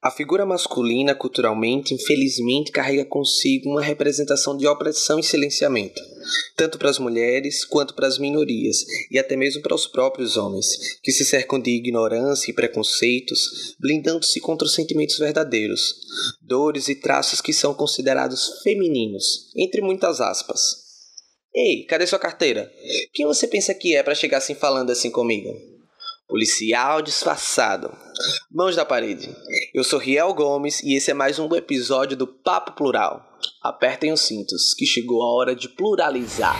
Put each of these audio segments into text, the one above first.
A figura masculina, culturalmente, infelizmente, carrega consigo uma representação de opressão e silenciamento, tanto para as mulheres quanto para as minorias, e até mesmo para os próprios homens, que se cercam de ignorância e preconceitos, blindando-se contra os sentimentos verdadeiros, dores e traços que são considerados femininos, entre muitas aspas. Ei, cadê sua carteira? Quem você pensa que é para chegar assim falando assim comigo? Policial disfarçado. Mãos da parede. Eu sou Riel Gomes e esse é mais um episódio do Papo Plural. Apertem os cintos, que chegou a hora de pluralizar.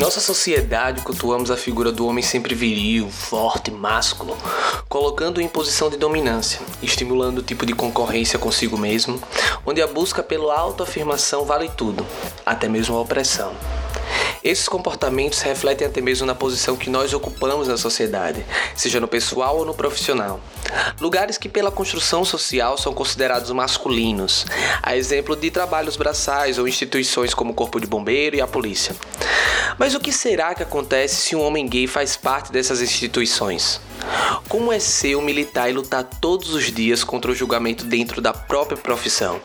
Nossa sociedade, cultuamos a figura do homem sempre viril, forte, másculo, colocando-o em posição de dominância, estimulando o tipo de concorrência consigo mesmo, onde a busca pela autoafirmação vale tudo, até mesmo a opressão. Esses comportamentos refletem até mesmo na posição que nós ocupamos na sociedade, seja no pessoal ou no profissional. Lugares que, pela construção social, são considerados masculinos, a exemplo de trabalhos braçais ou instituições como o Corpo de Bombeiro e a Polícia. Mas o que será que acontece se um homem gay faz parte dessas instituições? Como é ser um militar e lutar todos os dias contra o julgamento dentro da própria profissão?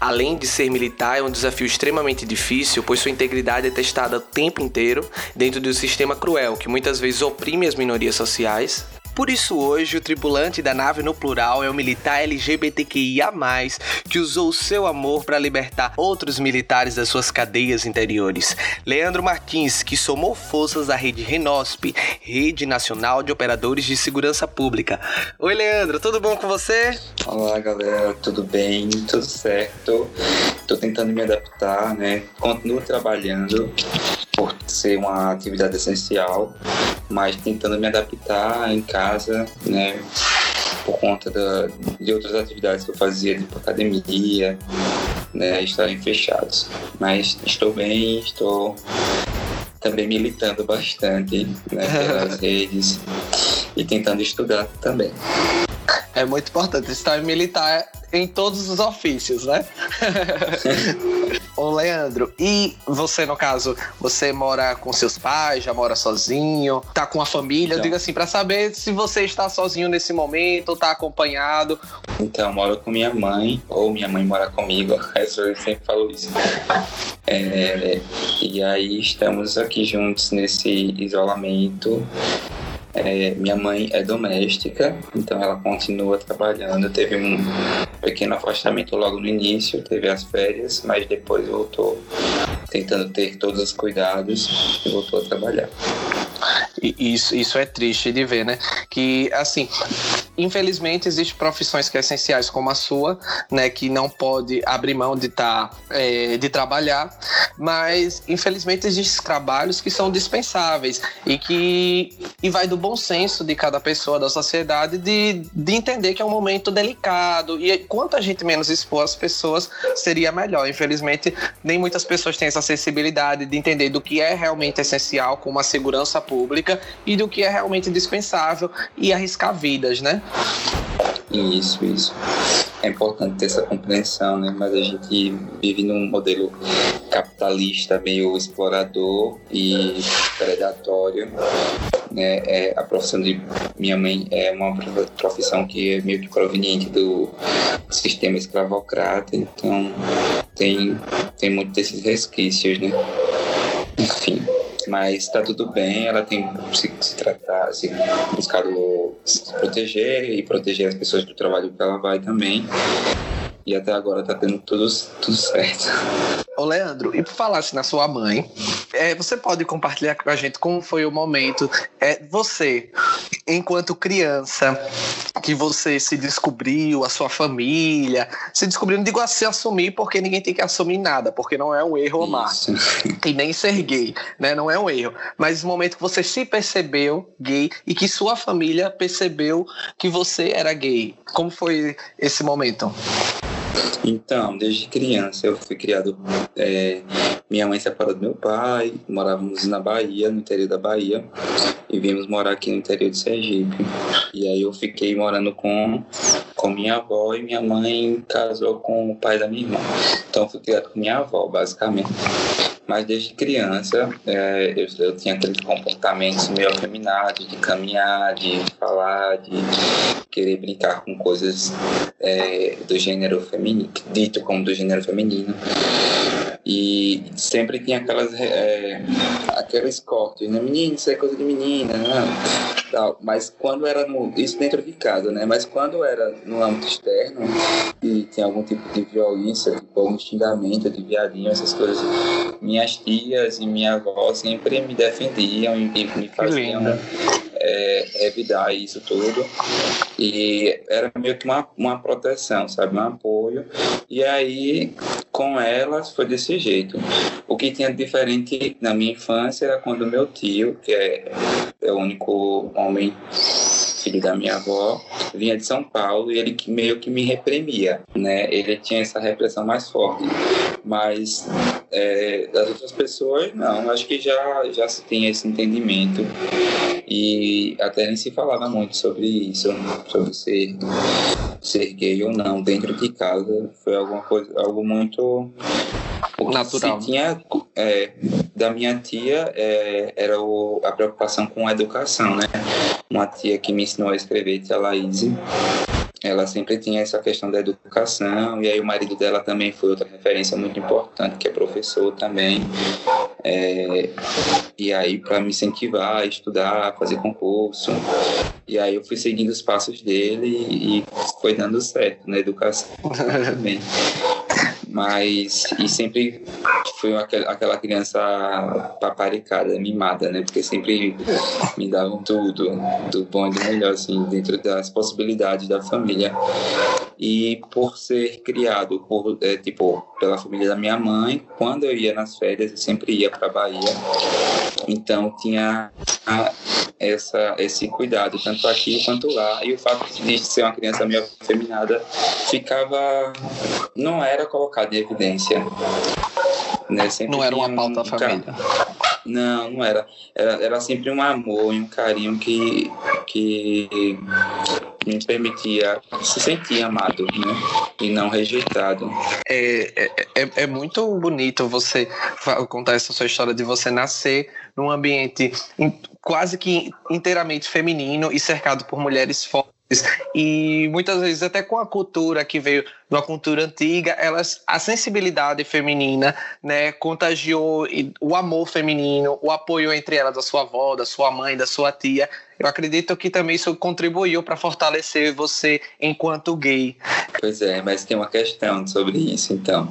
Além de ser militar, é um desafio extremamente difícil, pois sua integridade é testada o tempo inteiro dentro de um sistema cruel que muitas vezes oprime as minorias sociais por isso, hoje, o tripulante da nave no plural é o militar LGBTQIA, que usou o seu amor para libertar outros militares das suas cadeias interiores. Leandro Martins, que somou forças à rede Renosp, Rede Nacional de Operadores de Segurança Pública. Oi, Leandro, tudo bom com você? Olá, galera, tudo bem? Tudo certo? Tô tentando me adaptar, né? Continuo trabalhando por ser uma atividade essencial, mas tentando me adaptar em casa, né? Por conta da, de outras atividades que eu fazia, tipo academia, né? Estarem fechados. Mas estou bem, estou também militando bastante né, pelas redes e tentando estudar também. É muito importante estar militar em todos os ofícios, né? Ô, Leandro, e você, no caso, você mora com seus pais, já mora sozinho, tá com a família? Então, Diga assim, para saber se você está sozinho nesse momento, tá acompanhado. Então, moro com minha mãe, ou minha mãe mora comigo, eu sempre falo isso. É, e aí estamos aqui juntos nesse isolamento é, minha mãe é doméstica, então ela continua trabalhando. Teve um pequeno afastamento logo no início, teve as férias, mas depois voltou tentando ter todos os cuidados e voltou a trabalhar. Isso, isso é triste de ver, né? Que, assim, infelizmente, existem profissões que são essenciais, como a sua, né? Que não pode abrir mão de, tá, é, de trabalhar, mas, infelizmente, existem trabalhos que são dispensáveis e que e vai do bom senso de cada pessoa da sociedade de, de entender que é um momento delicado e quanto a gente menos expor as pessoas, seria melhor. Infelizmente, nem muitas pessoas têm essa sensibilidade de entender do que é realmente essencial, como a segurança pública e do que é realmente dispensável e arriscar vidas, né? Isso, isso. É importante ter essa compreensão, né? Mas a gente vive num modelo capitalista meio explorador e predatório. Né? É, a profissão de minha mãe é uma profissão que é meio que proveniente do sistema escravocrata, então tem, tem muito desses resquícios, né? Enfim mas está tudo bem, ela tem se, se tratar, se buscado se proteger e proteger as pessoas do trabalho que ela vai também. E até agora tá tendo tudo, tudo certo. Ô Leandro, e por falasse assim na sua mãe, é, você pode compartilhar com a gente como foi o momento, é, você, enquanto criança, que você se descobriu, a sua família, se descobriu, não digo a se assumir, porque ninguém tem que assumir nada, porque não é um erro amar. E nem ser gay, né? Não é um erro. Mas o momento que você se percebeu gay e que sua família percebeu que você era gay. Como foi esse momento? Então, desde criança eu fui criado. É, minha mãe separou do meu pai, morávamos na Bahia, no interior da Bahia, e viemos morar aqui no interior de Sergipe. E aí eu fiquei morando com, com minha avó e minha mãe casou com o pai da minha irmã. Então fui criado com minha avó, basicamente. Mas desde criança é, eu, eu, tinha aqueles comportamentos meio afeminados, de caminhar, de falar, de querer brincar com coisas é, do gênero feminino, dito como do gênero feminino. E sempre tinha aquelas é, aqueles cortes, né? Menino, isso é coisa de menina, né? Tal. Mas quando era no, isso dentro de casa, né? Mas quando era no âmbito externo e tinha algum tipo de violência, tipo algum xingamento de viadinho, essas coisas, minhas tias e minha avó sempre me defendiam e, e me faziam é, evitar isso tudo. E era meio que uma, uma proteção, sabe? Um apoio. E aí, com elas, foi desse jeito. O que tinha diferente na minha infância era quando meu tio, que é, é o único homem filho da minha avó, vinha de São Paulo e ele meio que me reprimia, né? Ele tinha essa repressão mais forte. Mas é, das outras pessoas, não. Acho que já, já se tem esse entendimento. E até nem se falava muito sobre isso, sobre ser, ser gay ou não dentro de casa. Foi alguma coisa, algo muito natural. Se tinha é, da minha tia é, era o, a preocupação com a educação, né? Uma tia que me ensinou a escrever, tia Laís, ela sempre tinha essa questão da educação e aí o marido dela também foi outra referência muito importante que é professor também. É, e aí para me incentivar a estudar fazer concurso. E aí eu fui seguindo os passos dele e foi dando certo na educação também mas e sempre fui aquela criança paparicada, mimada, né? Porque sempre me davam tudo, do bom e do melhor, assim, dentro das possibilidades da família. E por ser criado por, é, tipo, pela família da minha mãe, quando eu ia nas férias, eu sempre ia para Bahia. Então tinha essa, esse cuidado, tanto aqui quanto lá. E o fato de ser uma criança meio afeminada ficava. não era colocado em evidência. Né? Não era uma pauta um, família. Não, não era. era. Era sempre um amor e um carinho que, que me permitia se sentir amado né? e não rejeitado. É, é, é, é muito bonito você contar essa sua história de você nascer num ambiente quase que inteiramente feminino e cercado por mulheres fortes e muitas vezes até com a cultura que veio uma cultura antiga, elas a sensibilidade feminina, né, contagiou o amor feminino, o apoio entre elas da sua avó, da sua mãe, da sua tia. Eu acredito que também isso contribuiu para fortalecer você enquanto gay. Pois é, mas tem uma questão sobre isso, então.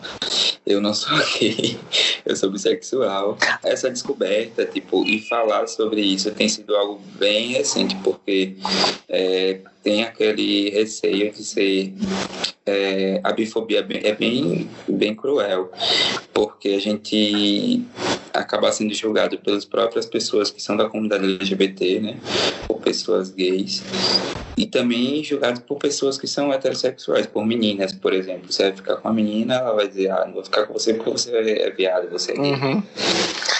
Eu não sou gay, eu sou bissexual. Essa descoberta, tipo, e falar sobre isso tem sido algo bem recente, porque é, tem aquele receio de ser é, a bifobia é bem, bem cruel, porque a gente acaba sendo julgado pelas próprias pessoas que são da comunidade LGBT, né, ou pessoas gays, e também julgado por pessoas que são heterossexuais, por meninas, por exemplo. Você vai ficar com a menina, ela vai dizer, ah, não vou ficar com você porque você é viado, você é gay. Uhum.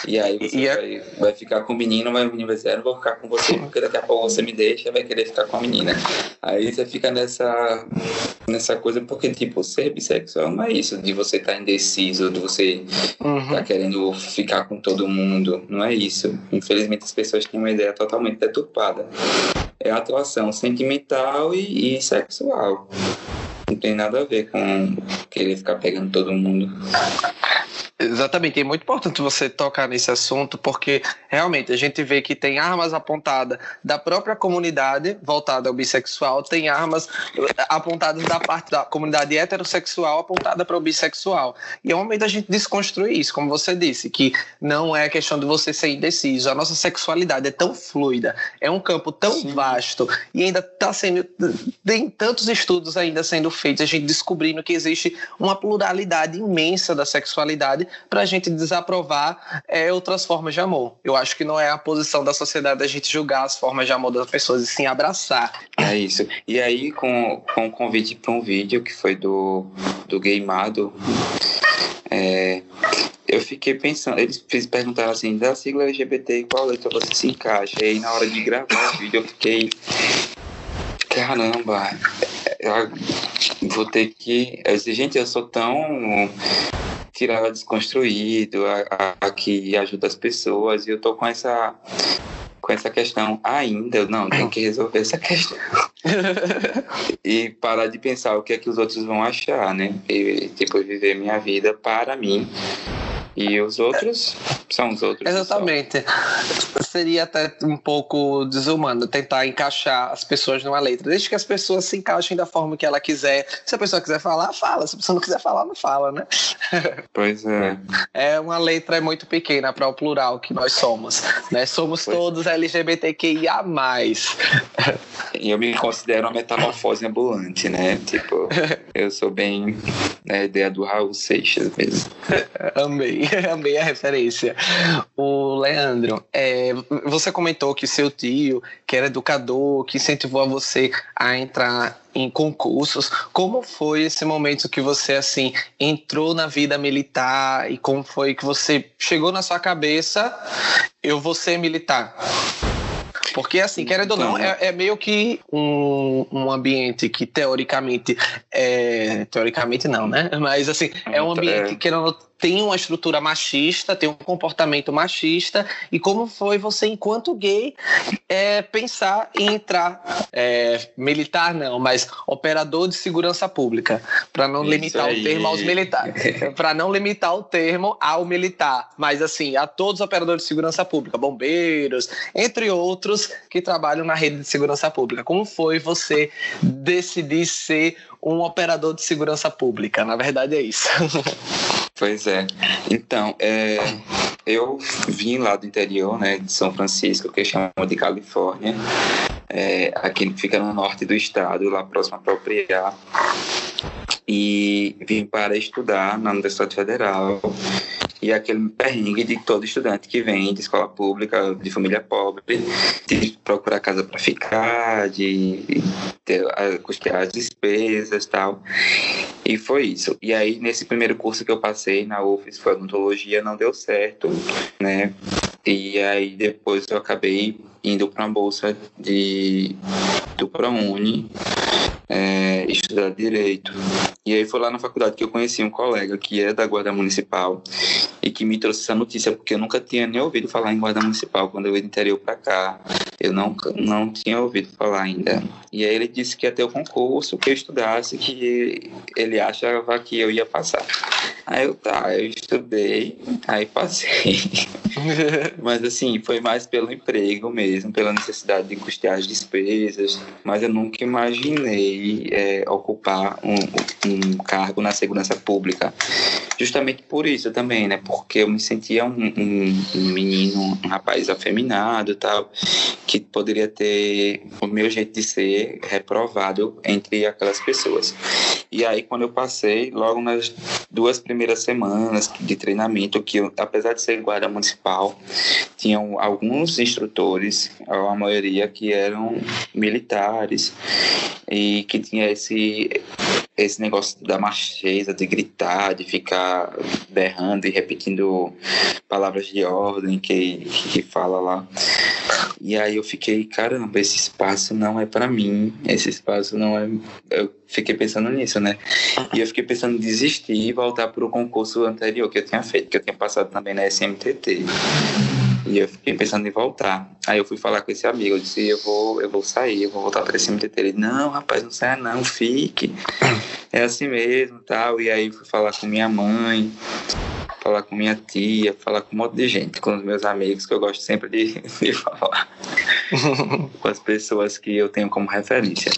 E aí você e é vai, é... vai ficar com o menino, mas o menino vai dizer, ah, não vou ficar com você porque daqui a pouco você me deixa e vai querer ficar com a menina. Aí você fica nessa, nessa coisa, porque, tipo, ser bissexual não é isso, de você estar tá indeciso, de você uhum. tá querendo ficar com todo mundo, não é isso. Infelizmente as pessoas têm uma ideia totalmente deturpada. É atuação sentimental e, e sexual. Não tem nada a ver com querer ficar pegando todo mundo. Exatamente, é muito importante você tocar nesse assunto, porque realmente a gente vê que tem armas apontadas da própria comunidade voltada ao bissexual, tem armas apontadas da parte da comunidade heterossexual apontada para o bissexual. E é o momento da gente desconstruir isso, como você disse, que não é questão de você ser indeciso. A nossa sexualidade é tão fluida, é um campo tão Sim. vasto e ainda está sendo. Tem tantos estudos ainda sendo feitos, a gente descobrindo que existe uma pluralidade imensa da sexualidade para a gente desaprovar é, outras formas de amor. Eu acho que não é a posição da sociedade a gente julgar as formas de amor das pessoas e sim abraçar. É isso. E aí, com, com o convite para um vídeo que foi do, do Gameado, é, eu fiquei pensando, eles perguntaram assim, da sigla LGBT, qual letra você se encaixa? E aí na hora de gravar o vídeo eu fiquei, caramba, eu vou ter que. Gente, eu sou tão tirada desconstruído, a, a, que ajuda as pessoas, e eu tô com essa com essa questão ainda, não, tem que resolver essa questão. e parar de pensar o que é que os outros vão achar, né? E, tipo, viver minha vida para mim e os outros são os outros. Exatamente. Seria até um pouco desumano tentar encaixar as pessoas numa letra. Desde que as pessoas se encaixem da forma que ela quiser. Se a pessoa quiser falar, fala. Se a pessoa não quiser falar, não fala, né? Pois é. É uma letra muito pequena para o plural que nós somos. Né? Somos pois todos LGBTQIA. E eu me considero uma metamorfose ambulante, né? Tipo, eu sou bem a ideia do Raul Seixas mesmo. Amei. Amei a referência. O Leandro, é, você comentou que seu tio, que era educador, que incentivou a você a entrar em concursos. Como foi esse momento que você assim entrou na vida militar e como foi que você chegou na sua cabeça eu vou ser militar? Porque, assim, querendo ou não, é, é meio que um, um ambiente que, teoricamente, é. Teoricamente, não, né? Mas, assim, é um ambiente que, querendo tem uma estrutura machista, tem um comportamento machista, e como foi você, enquanto gay, é, pensar em entrar é, militar, não, mas operador de segurança pública, para não Isso limitar aí. o termo aos militares, para não limitar o termo ao militar, mas assim, a todos os operadores de segurança pública, bombeiros, entre outros que trabalham na rede de segurança pública. Como foi você decidir ser um operador de segurança pública? Na verdade é isso. Pois é. Então, é, eu vim lá do interior, né, de São Francisco, que chamam de Califórnia, é, aqui fica no norte do estado, lá próximo a Propriar, e vim para estudar na Universidade Federal e aquele perrengue de todo estudante que vem de escola pública, de família pobre, de procurar casa para ficar, de ter, custear as despesas tal. E foi isso. E aí, nesse primeiro curso que eu passei na UFES, foi odontologia, não deu certo, né? E aí, depois eu acabei indo para uma bolsa de, do ProUni, é, estudar direito. E aí foi lá na faculdade que eu conheci um colega que é da Guarda Municipal e que me trouxe essa notícia, porque eu nunca tinha nem ouvido falar em Guarda Municipal. Quando eu ia do interior para cá, eu não, não tinha ouvido falar ainda. E aí ele disse que ia ter o concurso, que eu estudasse, que ele achava que eu ia passar. Aí eu, tá, eu estudei, aí passei. Mas assim, foi mais pelo emprego mesmo, pela necessidade de custear as despesas. Mas eu nunca imaginei é, ocupar um, um cargo na segurança pública. Justamente por isso também, né? Porque eu me sentia um, um, um menino, um rapaz afeminado tal, que poderia ter o meu jeito de ser reprovado entre aquelas pessoas. E aí, quando eu passei, logo nas duas primeiras semanas de treinamento, que eu, apesar de ser guarda municipal, tinham alguns instrutores, a maioria que eram militares, e que tinha esse esse negócio da macheza, de gritar, de ficar berrando e repetindo palavras de ordem que, que fala lá. E aí eu fiquei, caramba, esse espaço não é para mim, esse espaço não é. Eu fiquei pensando nisso, né? E eu fiquei pensando em desistir e voltar para o concurso anterior que eu tinha feito, que eu tinha passado também na SMTT. E eu fiquei pensando em voltar. Aí eu fui falar com esse amigo, eu disse, eu vou, eu vou sair, eu vou voltar para esse MTT. Ele, não, rapaz, não saia não, fique. É assim mesmo, tal. E aí fui falar com minha mãe, falar com minha tia, falar com um monte de gente, com os meus amigos, que eu gosto sempre de, de falar. com as pessoas que eu tenho como referência.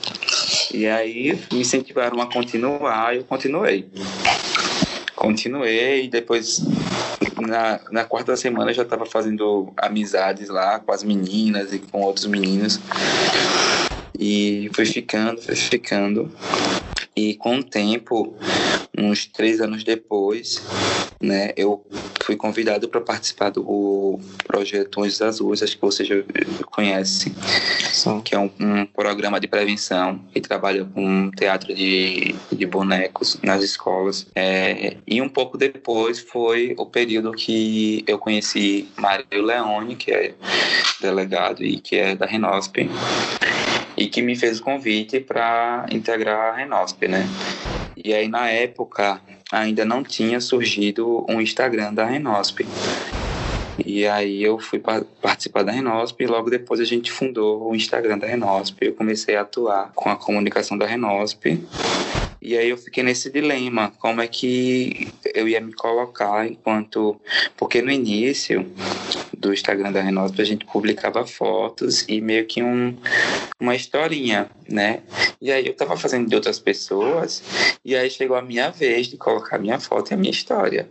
E aí me incentivaram a continuar e eu continuei. Continuei depois na, na quarta semana já estava fazendo amizades lá com as meninas e com outros meninos. E foi ficando, foi ficando. E com o tempo, uns três anos depois, né, eu fui convidado para participar do projeto Anjos Azuis, acho que você já conhece, Sim. que é um, um, programa de prevenção que trabalha com teatro de, de bonecos nas escolas. É, e um pouco depois foi o período que eu conheci Mário Leone, que é delegado e que é da Renosp e que me fez o convite para integrar a Renosp, né? E aí na época ainda não tinha surgido um Instagram da Renosp. E aí eu fui participar da Renosp e logo depois a gente fundou o Instagram da Renosp. Eu comecei a atuar com a comunicação da Renosp. E aí eu fiquei nesse dilema, como é que eu ia me colocar enquanto... Porque no início do Instagram da Renosp a gente publicava fotos e meio que um, uma historinha, né? E aí eu tava fazendo de outras pessoas e aí chegou a minha vez de colocar minha foto e a minha história.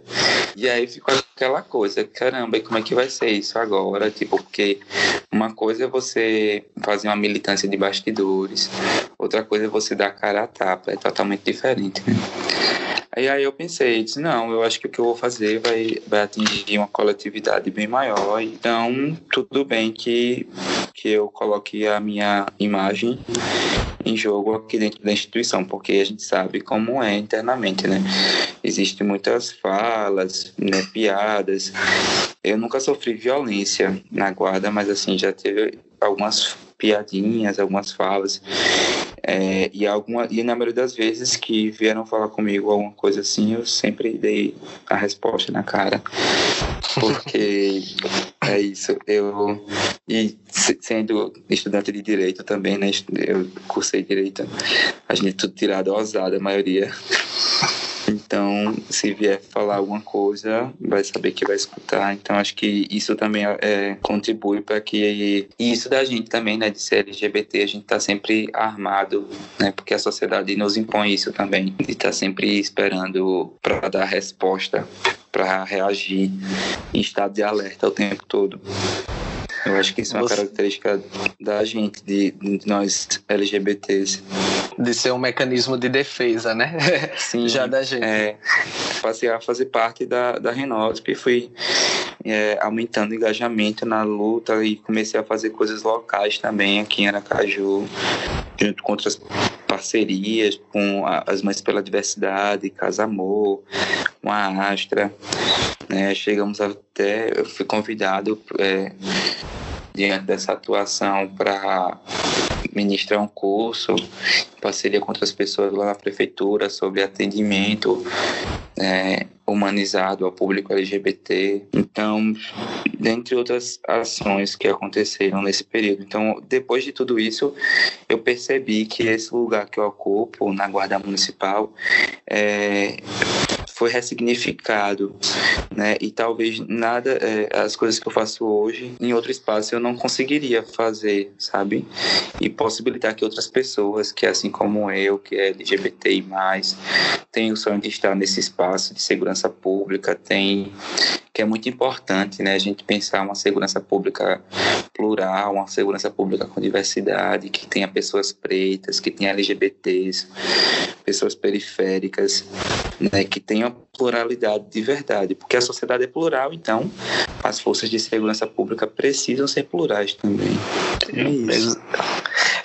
E aí ficou aquela coisa, caramba, e como é que vai ser isso agora? Tipo, porque uma coisa é você fazer uma militância de bastidores, outra coisa é você dar cara a tapa, é totalmente diferente. Né? Aí, aí eu pensei, disse, não, eu acho que o que eu vou fazer vai, vai atingir uma coletividade bem maior, então tudo bem que, que eu coloque a minha imagem em jogo aqui dentro da instituição, porque a gente sabe como é internamente, né? Existem muitas falas, né, piadas. Eu nunca sofri violência na guarda, mas assim, já teve algumas piadinhas, algumas falas. É, e, alguma, e na maioria das vezes que vieram falar comigo alguma coisa assim, eu sempre dei a resposta na cara. Porque é isso. Eu, e sendo estudante de direito também, né? Eu cursei direito. A gente é tudo tirado ousada, a maioria. Então, se vier falar alguma coisa, vai saber que vai escutar. Então, acho que isso também é, contribui para que. E isso da gente também, né, de ser LGBT, a gente tá sempre armado, né, porque a sociedade nos impõe isso também. E tá sempre esperando para dar resposta, para reagir em estado de alerta o tempo todo. Eu acho que isso é uma Você... característica da gente, de, de nós LGBTs de ser um mecanismo de defesa, né? Sim, já da gente. É, passei a fazer parte da, da Renosp e fui é, aumentando o engajamento na luta e comecei a fazer coisas locais também aqui em Aracaju, junto com outras parcerias com a, as Mães pela Diversidade, Casa Amor, com a Astra. Né? Chegamos até, eu fui convidado é, diante dessa atuação para ministrar um curso em parceria com outras pessoas lá na prefeitura sobre atendimento é, humanizado ao público LGBT. Então, dentre outras ações que aconteceram nesse período. Então, depois de tudo isso, eu percebi que esse lugar que eu ocupo na Guarda Municipal é, foi ressignificado, né? E talvez nada, é, as coisas que eu faço hoje, em outro espaço eu não conseguiria fazer, sabe? E possibilitar que outras pessoas, que assim como eu, que é LGBTI+, tem o sonho de estar nesse espaço de segurança pública, tem que é muito importante, né? A gente pensar uma segurança pública plural, uma segurança pública com diversidade, que tenha pessoas pretas, que tenha LGBTs, pessoas periféricas, né? Que tenha pluralidade de verdade, porque a sociedade é plural, então as forças de segurança pública precisam ser plurais também. É isso.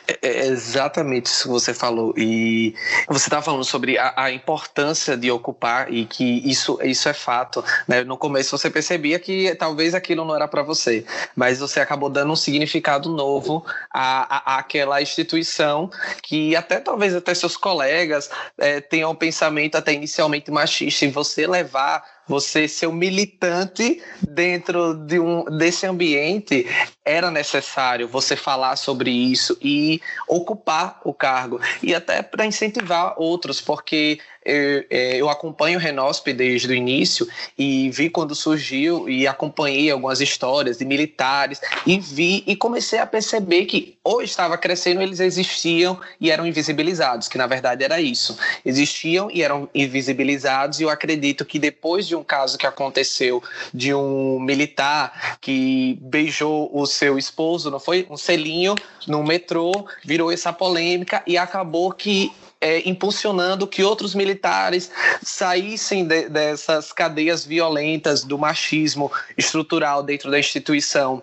É, é exatamente isso que você falou. E você estava falando sobre a, a, importância de ocupar e que isso, isso é fato. Né? No começo você percebia que talvez aquilo não era para você, mas você acabou dando um significado novo à, à, àquela instituição que até talvez até seus colegas é, tenham um pensamento até inicialmente machista e você levar você ser um militante dentro de um, desse ambiente, era necessário você falar sobre isso e ocupar o cargo. E até para incentivar outros, porque eu, é, eu acompanho o Renosp desde o início e vi quando surgiu e acompanhei algumas histórias de militares e vi e comecei a perceber que ou estava crescendo, eles existiam e eram invisibilizados, que na verdade era isso. Existiam e eram invisibilizados e eu acredito que depois de um caso que aconteceu de um militar que beijou o seu esposo, não foi? Um selinho no metrô, virou essa polêmica e acabou que é, impulsionando que outros militares saíssem de, dessas cadeias violentas do machismo estrutural dentro da instituição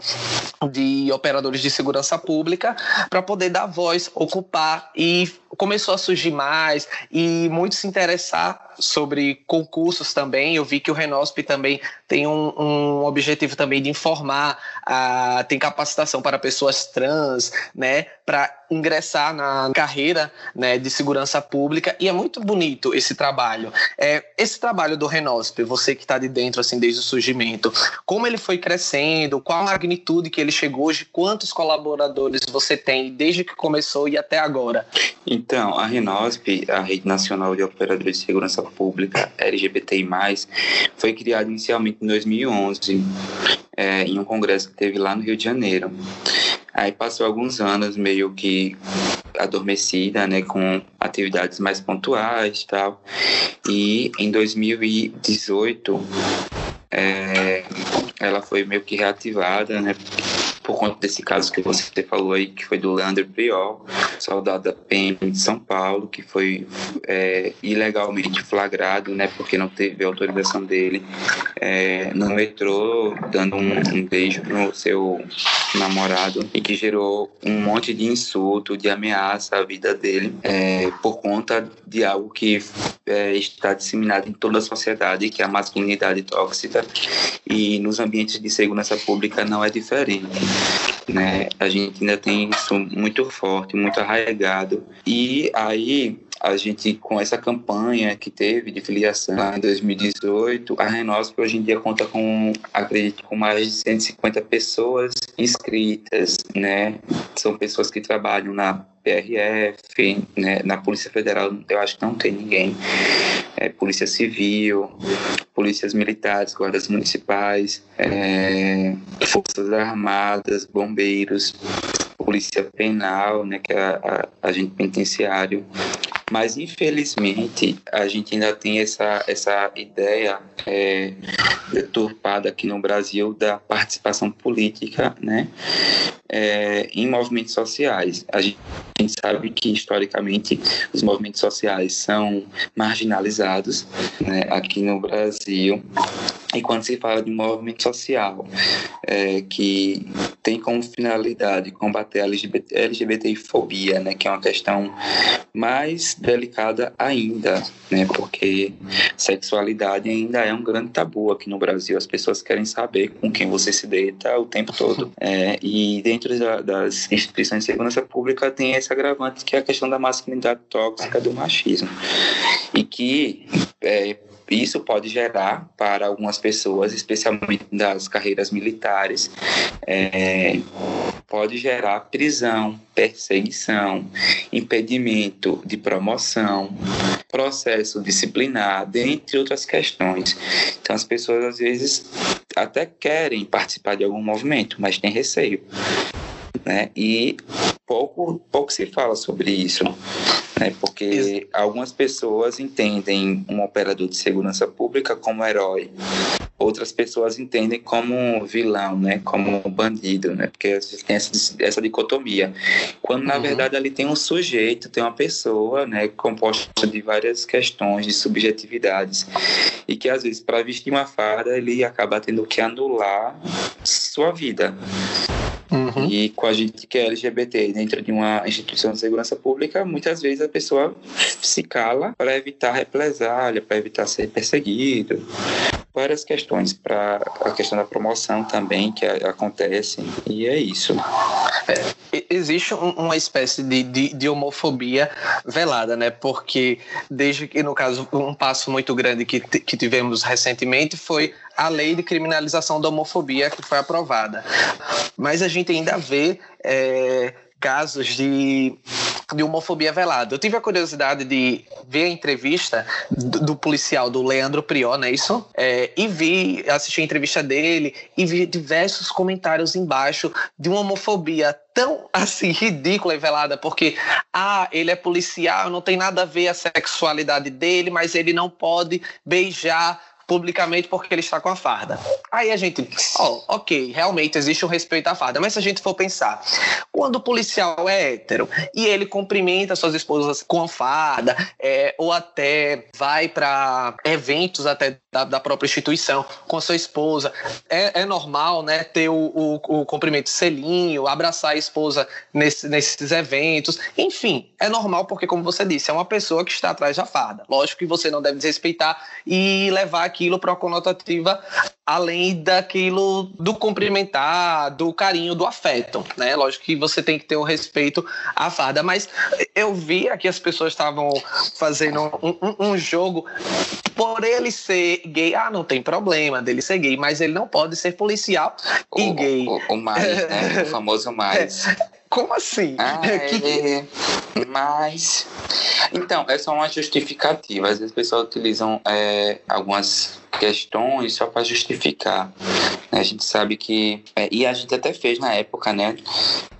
de operadores de segurança pública para poder dar voz, ocupar e começou a surgir mais e muito se interessar sobre concursos também. Eu vi que o Renosp também tem um, um objetivo também de informar, uh, tem capacitação para pessoas trans, né, para ingressar na carreira né, de segurança pública e é muito bonito esse trabalho. É, esse trabalho do Renosp, você que está de dentro assim desde o surgimento, como ele foi crescendo, qual a magnitude que ele chegou hoje, quantos colaboradores você tem desde que começou e até agora? Então, a Renosp, a Rede Nacional de Operadores de Segurança Pública LGBTI+, foi criada inicialmente em 2011, é, em um congresso que teve lá no Rio de Janeiro. Aí passou alguns anos meio que adormecida, né, com atividades mais pontuais e tal. E em 2018, é, ela foi meio que reativada, né, por conta desse caso que você falou aí, que foi do Leandro Priol, soldado da PM de São Paulo, que foi é, ilegalmente flagrado, né, porque não teve autorização dele é, no metrô, dando um, um beijo no seu namorado e que gerou um monte de insulto, de ameaça à vida dele é, por conta de algo que é, está disseminado em toda a sociedade, que é a masculinidade tóxica e nos ambientes de segurança pública não é diferente. Né? A gente ainda tem isso muito forte, muito arraigado. E aí a gente, com essa campanha que teve de filiação em 2018, a Renosp hoje em dia conta com, acredito, com mais de 150 pessoas inscritas, né? São pessoas que trabalham na PRF, né? na Polícia Federal eu acho que não tem ninguém, é, Polícia Civil, polícias militares, guardas municipais, é, forças armadas, bombeiros, polícia penal, né, que é a, a agente penitenciário, mas, infelizmente, a gente ainda tem essa, essa ideia é, deturpada aqui no Brasil da participação política né, é, em movimentos sociais. A gente, sabe que, historicamente, os movimentos sociais são marginalizados né, aqui no Brasil. E quando se fala de movimento social é, que tem como finalidade combater a LGBT, LGBTfobia, né, que é uma questão mais delicada ainda, né, porque sexualidade ainda é um grande tabu aqui no Brasil. As pessoas querem saber com quem você se deita o tempo todo. É, e dentro da, das instituições de segurança pública tem esse agravante que é a questão da masculinidade tóxica do machismo. E que é, isso pode gerar para algumas pessoas, especialmente das carreiras militares, é, pode gerar prisão, perseguição, impedimento de promoção, processo disciplinar, dentre outras questões. Então, as pessoas às vezes até querem participar de algum movimento, mas têm receio. Né? E pouco, pouco se fala sobre isso né? Porque Isso. algumas pessoas entendem um operador de segurança pública como herói, outras pessoas entendem como vilão, né? Como bandido, né? Porque tem essa, essa dicotomia. Quando na uhum. verdade ali tem um sujeito, tem uma pessoa, né? Composta de várias questões, de subjetividades e que às vezes para vestir uma farda ele acaba tendo que anular sua vida. Uhum. E com a gente que é LGBT dentro de uma instituição de segurança pública, muitas vezes a pessoa se cala para evitar represália, para evitar ser perseguido. Várias questões para a questão da promoção também que acontece, e é isso. É, existe uma espécie de, de, de, homofobia velada, né? Porque desde que, no caso, um passo muito grande que, que tivemos recentemente foi a lei de criminalização da homofobia que foi aprovada. Mas a gente ainda vê é, casos de, de homofobia velada. Eu tive a curiosidade de ver a entrevista do, do policial, do Leandro Prió, não é isso? É, e vi, assisti a entrevista dele e vi diversos comentários embaixo de uma homofobia tão assim ridícula e velada, porque ah, ele é policial, não tem nada a ver a sexualidade dele, mas ele não pode beijar publicamente porque ele está com a farda. Aí a gente, ó, oh, ok, realmente existe um respeito à farda, mas se a gente for pensar, quando o policial é hétero e ele cumprimenta suas esposas com a farda, é, ou até vai para eventos até da, da, própria instituição com a sua esposa, é, é normal, né, ter o, o, o cumprimento selinho, abraçar a esposa nesse, nesses eventos, enfim, é normal porque, como você disse, é uma pessoa que está atrás da farda. Lógico que você não deve desrespeitar e levar aquilo para uma conotativa além daquilo do cumprimentar, do carinho, do afeto, né? Lógico que você tem que ter o respeito à farda, mas eu vi aqui as pessoas estavam fazendo um, um, um, jogo por ele ser gay, ah, não tem problema dele ser gay, mas ele não pode ser policial o, e gay. O, o mais, né? O famoso mais. Como assim? Ah, que... é, mas. Então, é só uma justificativa. Às vezes as pessoas utilizam é, algumas questões só para justificar. A gente sabe que. É, e a gente até fez na época, né?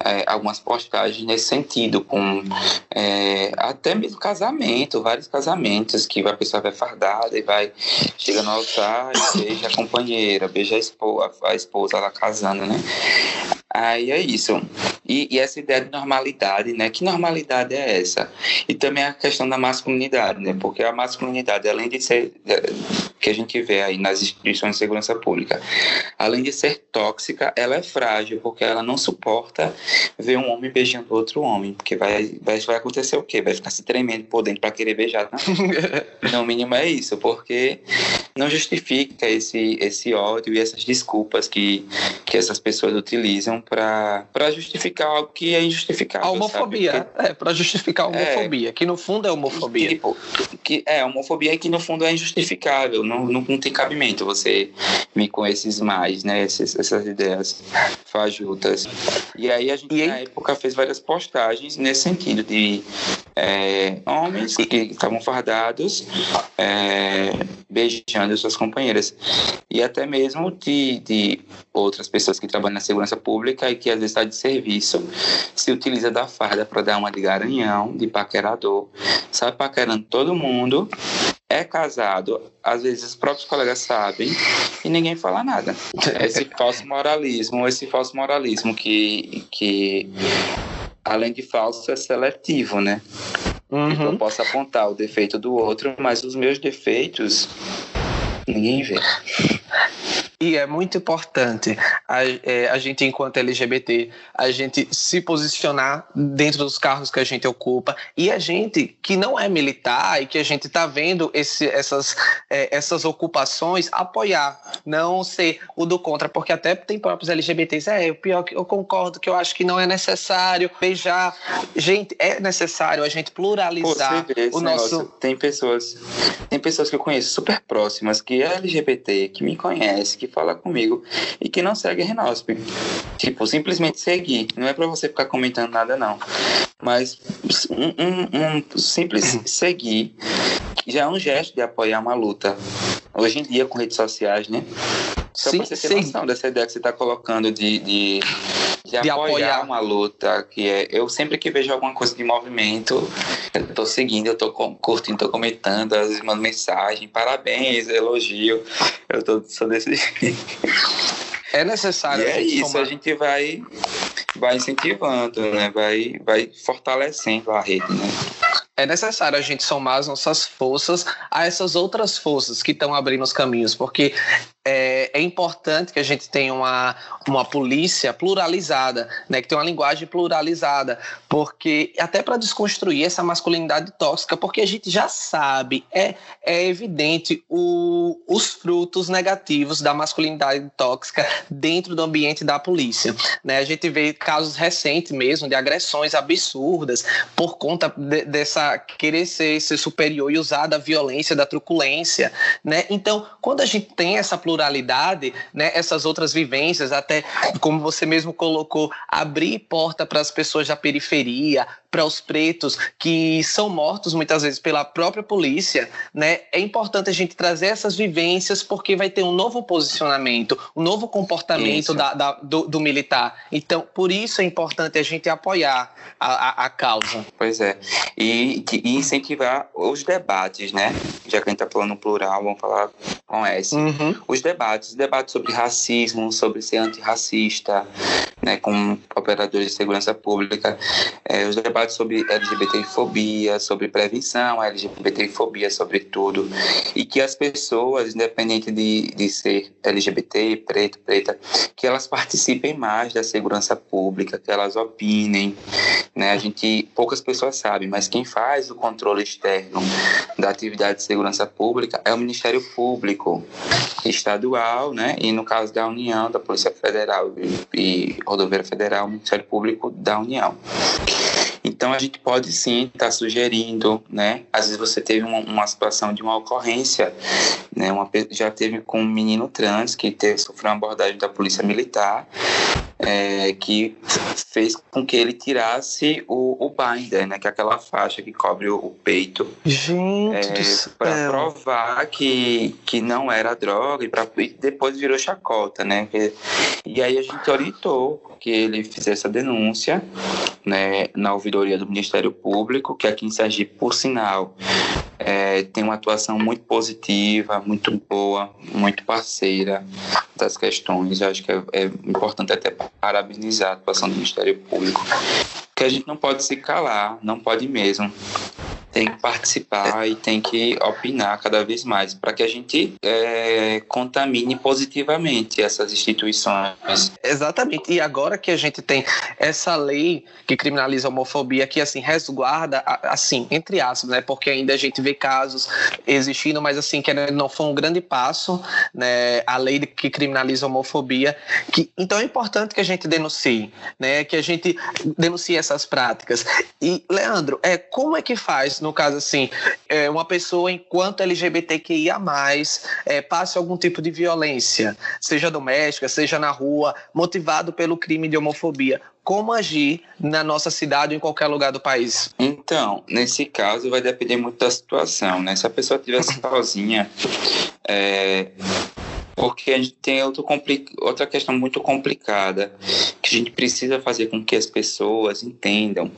É, algumas postagens nesse sentido, com é, até mesmo casamento, vários casamentos, que a pessoa vai fardada e vai, chega no altar e beija a companheira, beija a esposa, a esposa lá casando, né? Aí é isso. E, e, essa ideia de normalidade, né? Que normalidade é essa? E também a questão da masculinidade, né? Porque a masculinidade, além de ser que a gente vê aí nas instituições de segurança pública, além de ser tóxica, ela é frágil, porque ela não suporta ver um homem beijando outro homem, porque vai, vai, vai acontecer o quê? Vai ficar se tremendo por dentro para querer beijar, tá? no mínimo é isso, porque não justifica esse, esse ódio e essas desculpas que, que essas pessoas utilizam para justificar algo que é injustificável. A homofobia, Porque, é, para justificar a homofobia, é, que no fundo é homofobia. Tipo, que, é, homofobia que no fundo é injustificável, não, não, não tem cabimento você vir com esses mais, né, essas, essas ideias fajutas. E aí a gente, e na época, fez várias postagens nesse sentido de é, homens que estavam fardados é, beijando suas companheiras. E até mesmo de, de outras pessoas que trabalham na segurança pública e que às vezes está de serviço, se utiliza da farda para dar uma de garanhão, de paquerador, sai paquerando todo mundo, é casado, às vezes os próprios colegas sabem e ninguém fala nada. Esse falso moralismo, esse falso moralismo que, que além de falso, é seletivo, né? Uhum. Eu posso apontar o defeito do outro, mas os meus defeitos ninguém vê. E é muito importante a, é, a, gente, enquanto LGBT, a gente se posicionar dentro dos carros que a gente ocupa e a gente que não é militar e que a gente está vendo esse, essas, é, essas ocupações apoiar, não ser o do contra, porque até tem próprios LGBTs, é, o pior que eu concordo que eu acho que não é necessário beijar. Gente, é necessário a gente pluralizar Pô, o nosso. Tem pessoas, tem pessoas que eu conheço super próximas que é LGBT, que me conhece, que fala comigo e que não segue a Renosp. Tipo, simplesmente seguir. Não é para você ficar comentando nada, não. Mas um, um, um simples seguir já é um gesto de apoiar uma luta. Hoje em dia, com redes sociais, né? Só sim, você ter sim. noção dessa ideia que você está colocando de, de, de, de apoiar, apoiar, uma luta, que é. Eu sempre que vejo alguma coisa de movimento, eu tô seguindo, eu tô curtindo, tô comentando, às vezes mando mensagem, parabéns, elogio. Eu tô, sou desse jeito. É necessário. E é isso, tomar... a gente vai, vai incentivando, né? Vai, vai fortalecendo a rede, né? É necessário a gente somar as nossas forças a essas outras forças que estão abrindo os caminhos, porque é, é, importante que a gente tenha uma, uma polícia pluralizada, né, que tenha uma linguagem pluralizada, porque até para desconstruir essa masculinidade tóxica, porque a gente já sabe, é, é evidente o, os frutos negativos da masculinidade tóxica dentro do ambiente da polícia. Né? A gente vê casos recentes mesmo de agressões absurdas por conta de, dessa querer ser, ser superior e usar da violência, da truculência. Né? Então, quando a gente tem essa pluralidade, né, essas outras vivências, até como você mesmo colocou, abrir porta para as pessoas da periferia, para os pretos que são mortos muitas vezes pela própria polícia, né? É importante a gente trazer essas vivências porque vai ter um novo posicionamento, um novo comportamento da, da, do, do, militar. Então, por isso é importante a gente apoiar a, a, a causa. Pois é. E, e, incentivar os debates, né? Já que a gente está falando plural, vamos falar com S. Uhum. Os debates, os debates sobre racismo, sobre ser antirracista, né, com operadores de segurança pública, é, os debates sobre LGBTfobia, sobre prevenção, LGBTfobia sobretudo, e que as pessoas, independente de, de ser LGBT, preto, preta, que elas participem mais da segurança pública, que elas opinem, né, a gente, poucas pessoas sabem, mas quem faz o controle externo da atividade de segurança pública é o Ministério Público Estadual, né, e no caso da União, da Polícia Federal e, e Rodoviária Federal, Ministério Público da União. Então a gente pode sim estar tá sugerindo, né? Às vezes você teve uma, uma situação de uma ocorrência, né? Uma, já teve com um menino trans que teve, sofreu uma abordagem da polícia militar, é, que fez com que ele tirasse o, o binder, né? Que é aquela faixa que cobre o, o peito. Gente, é, para provar que, que não era droga e, pra, e depois virou chacota, né? E aí a gente orientou que ele fizesse a denúncia né, na ouvidoria do Ministério Público, que aqui em Sergipe, por sinal, é, tem uma atuação muito positiva, muito boa, muito parceira das questões. Eu acho que é, é importante até parabenizar a atuação do Ministério Público, que a gente não pode se calar, não pode mesmo tem que participar e tem que opinar cada vez mais para que a gente é, contamine positivamente essas instituições. Exatamente. E agora que a gente tem essa lei que criminaliza a homofobia, que assim resguarda, assim entre aspas, né? Porque ainda a gente vê casos existindo, mas assim que não foi um grande passo, né? A lei que criminaliza a homofobia, que então é importante que a gente denuncie, né? Que a gente denuncie essas práticas. E Leandro, é como é que faz no caso assim, é, uma pessoa enquanto LGBTQIA+, é, passe algum tipo de violência, seja doméstica, seja na rua, motivado pelo crime de homofobia, como agir na nossa cidade ou em qualquer lugar do país? Então, nesse caso vai depender muito da situação, né? Se a pessoa estiver sozinha, é, porque a gente tem outro outra questão muito complicada que a gente precisa fazer com que as pessoas entendam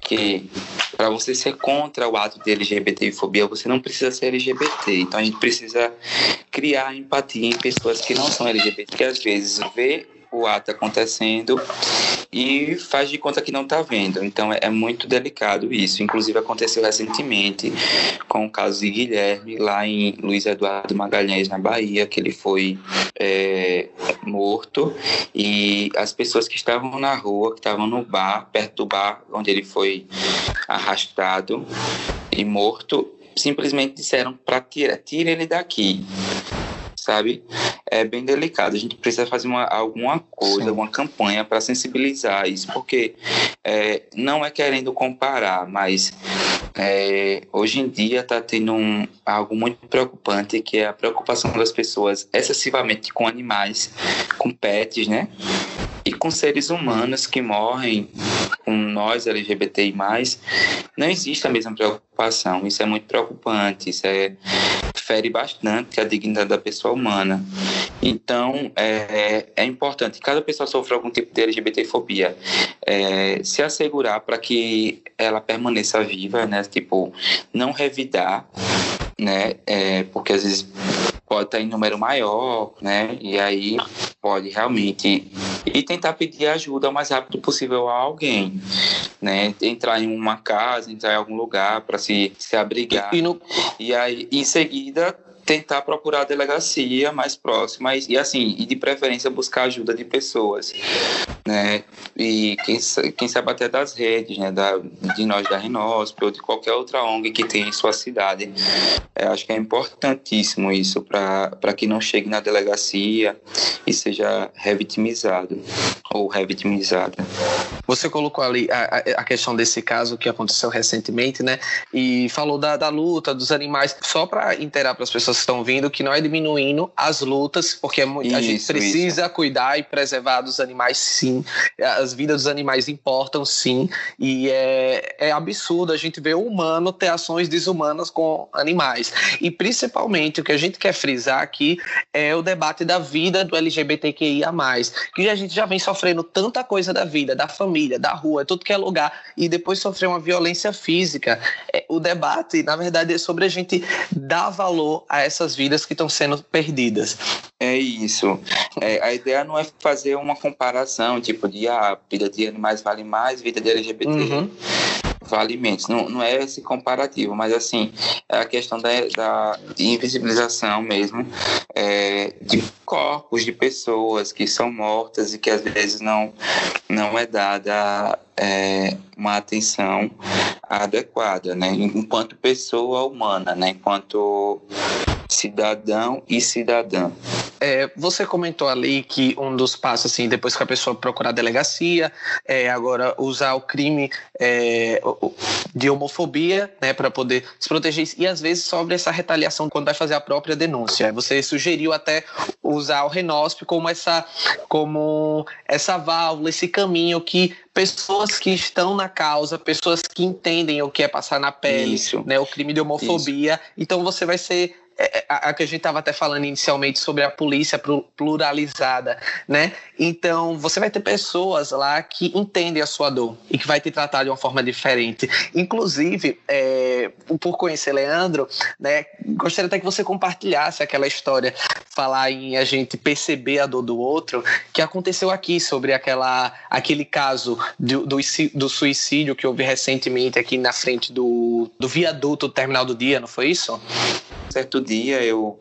que para você ser contra o ato de LGBTfobia, você não precisa ser LGBT. Então a gente precisa criar empatia em pessoas que não são LGBT, que às vezes vê o ato acontecendo e faz de conta que não está vendo. Então é, é, muito delicado isso. Inclusive aconteceu recentemente com o caso de Guilherme, lá em Luiz Eduardo Magalhães, na Bahia, que ele foi é, morto e as pessoas que estavam na rua, que estavam no bar, perto do bar onde ele foi arrastado e morto, simplesmente disseram para tirar, tira ele daqui sabe? É bem delicado. A gente precisa fazer uma, alguma coisa, Sim. alguma campanha para sensibilizar isso, porque é, não é querendo comparar, mas é, hoje em dia está tendo um, algo muito preocupante, que é a preocupação das pessoas excessivamente com animais, com pets, né? E com seres humanos que morrem, com nós LGBTI+, não existe a mesma preocupação. Isso é muito preocupante, isso é fere bastante a dignidade da pessoa humana. Então, é, é importante, cada pessoa sofre algum tipo de LGBTfobia, é, se assegurar para que ela permaneça viva, né? Tipo, não revidar, né? É, porque às vezes pode estar em número maior, né? E aí pode realmente e tentar pedir ajuda o mais rápido possível a alguém, né? Entrar em uma casa, entrar em algum lugar para se, se abrigar. E, no... e aí, em seguida, tentar procurar a delegacia mais próxima e, e, assim, e de preferência buscar ajuda de pessoas, né? E quem, quem sabe até das redes, né? Da, de nós da Renosp ou de qualquer outra ONG que tem em sua cidade. É, acho que é importantíssimo isso para que não chegue na delegacia e seja revitimizado ou revitimizada. Você colocou ali a, a questão desse caso que aconteceu recentemente, né? E falou da, da luta dos animais. Só para inteirar para as pessoas estão vindo que não é diminuindo as lutas, porque é a gente precisa isso. cuidar e preservar dos animais, sim, As vidas dos animais importam, sim. E é, é absurdo a gente ver o humano ter ações desumanas com animais. E principalmente o que a gente quer frisar aqui é o debate da vida do LGBTQIA, que a gente já vem sofrendo tanta coisa da vida, da família, da rua, tudo que é lugar, e depois sofrer uma violência física. É, o debate, na verdade, é sobre a gente dar valor a essas vidas que estão sendo perdidas. É isso. É, a ideia não é fazer uma comparação, tipo, de ah, vida de animais vale mais, vida de LGBT. Uhum vale menos. Não, não é esse comparativo, mas assim, é a questão da, da invisibilização mesmo é, de corpos de pessoas que são mortas e que às vezes não, não é dada é, uma atenção adequada, né? Enquanto pessoa humana, né? Enquanto cidadão e cidadã. É, você comentou ali que um dos passos, assim, depois que a pessoa procurar a delegacia, é agora usar o crime é, de homofobia, né, para poder se proteger e às vezes sobre essa retaliação quando vai fazer a própria denúncia. Você sugeriu até usar o Renosp como essa, como essa válvula, esse caminho que pessoas que estão na causa, pessoas que entendem o que é passar na pele, Isso. né, o crime de homofobia. Isso. Então você vai ser é, é, a, a, que a gente estava até falando inicialmente sobre a polícia pluralizada, né? Então, você vai ter pessoas lá que entendem a sua dor e que vai te tratar de uma forma diferente. Inclusive, é, por conhecer Leandro, né, gostaria até que você compartilhasse aquela história, falar em a gente perceber a dor do outro, que aconteceu aqui sobre aquela, aquele caso do, do, do suicídio que houve recentemente aqui na frente do, do viaduto do terminal do dia, não foi isso? Certo dia eu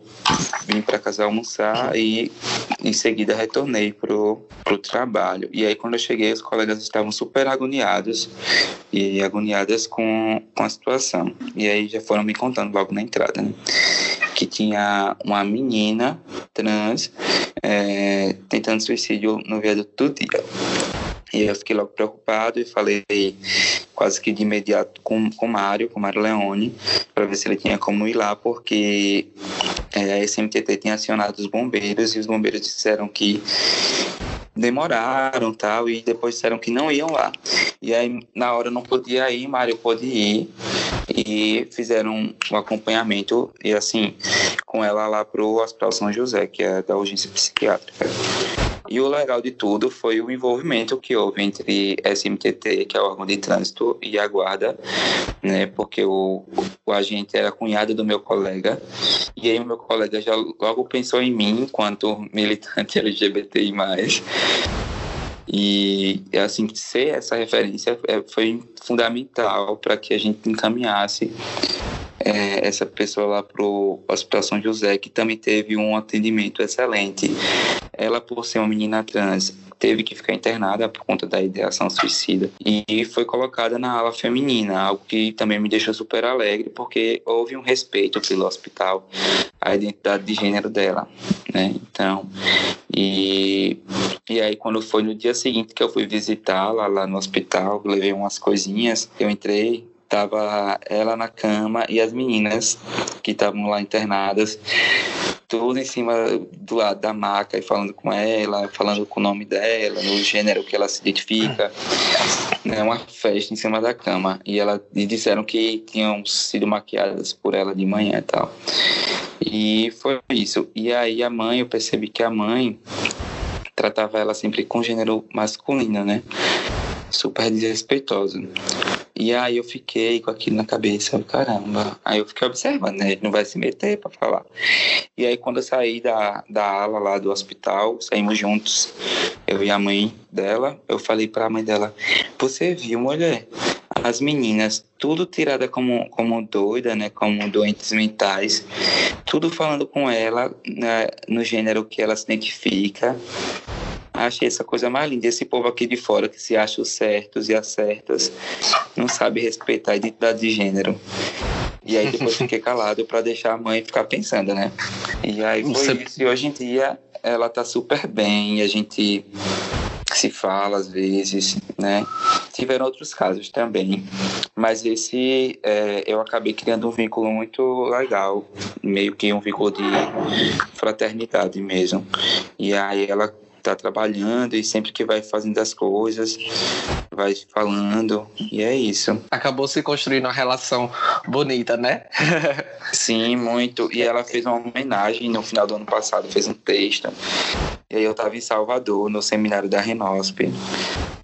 vim para casa almoçar e em seguida retornei pro, pro trabalho. E aí quando eu cheguei, os colegas estavam super agoniados e agoniadas com, com a situação. E aí já foram me contando logo na entrada, né? Que tinha uma menina trans é, tentando suicídio no viaduto do dia. E eu fiquei logo preocupado e falei quase que de imediato com, o Mário, com o Mário Leone, para ver se ele tinha como ir lá, porque é, a SMTT tinha acionado os bombeiros e os bombeiros disseram que demoraram tal e depois disseram que não iam lá. E aí na hora eu não podia ir, Mário pôde ir e fizeram um acompanhamento e assim com ela lá pro Hospital São José, que é da urgência psiquiátrica. E o legal de tudo foi o envolvimento que houve entre SMTT, que é o órgão de trânsito, e a guarda, né? Porque o, o agente era cunhado do meu colega. E aí o meu colega já logo pensou em mim enquanto militante LGBTI+. E assim ser essa referência é, foi fundamental para que a gente encaminhasse é, essa pessoa lá para o Hospital São José, que também teve um atendimento excelente. Ela, por ser uma menina trans, teve que ficar internada por conta da ideação suicida e foi colocada na ala feminina, algo que também me deixou super alegre, porque houve um respeito pelo hospital, a identidade de gênero dela, né? Então, e, e aí quando foi no dia seguinte que eu fui visitá-la lá no hospital, levei umas coisinhas, eu entrei, tava ela na cama e as meninas que estavam lá internadas tudo em cima do da maca e falando com ela, falando com o nome dela, no gênero que ela se identifica. É uma festa em cima da cama. E ela e disseram que tinham sido maquiadas por ela de manhã e tal. E foi isso. E aí a mãe, eu percebi que a mãe tratava ela sempre com gênero masculino, né? Super desrespeitoso. E aí eu fiquei com aquilo na cabeça, caramba. Aí eu fiquei observando, né? Ele não vai se meter para falar. E aí quando eu saí da, da ala lá do hospital, saímos juntos, eu e a mãe dela, eu falei para a mãe dela: "Você viu, mulher? As meninas tudo tirada como como doida, né, como doentes mentais, tudo falando com ela né, no gênero que ela se identifica Achei essa coisa mais linda. Esse povo aqui de fora que se acha os certos e as certas, não sabe respeitar a identidade de gênero. E aí depois fiquei calado para deixar a mãe ficar pensando, né? E aí foi Você... isso. E hoje em dia ela tá super bem, a gente se fala às vezes, né? Tiveram outros casos também, mas esse é, eu acabei criando um vínculo muito legal, meio que um vínculo de fraternidade mesmo. E aí ela tá trabalhando e sempre que vai fazendo as coisas, vai falando, e é isso. Acabou se construindo uma relação bonita, né? Sim, muito. E ela fez uma homenagem no final do ano passado, fez um texto. E aí eu tava em Salvador, no seminário da Renosp.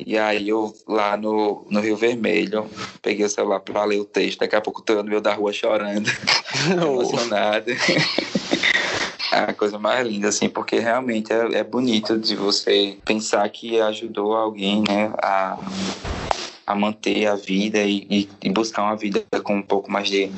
E aí eu lá no, no Rio Vermelho, peguei o celular para ler o texto, daqui a pouco tô no meio da rua chorando, emocionado. É a coisa mais linda, assim, porque realmente é, é bonito de você pensar que ajudou alguém, né, a, a manter a vida e, e, buscar uma vida com um pouco mais de,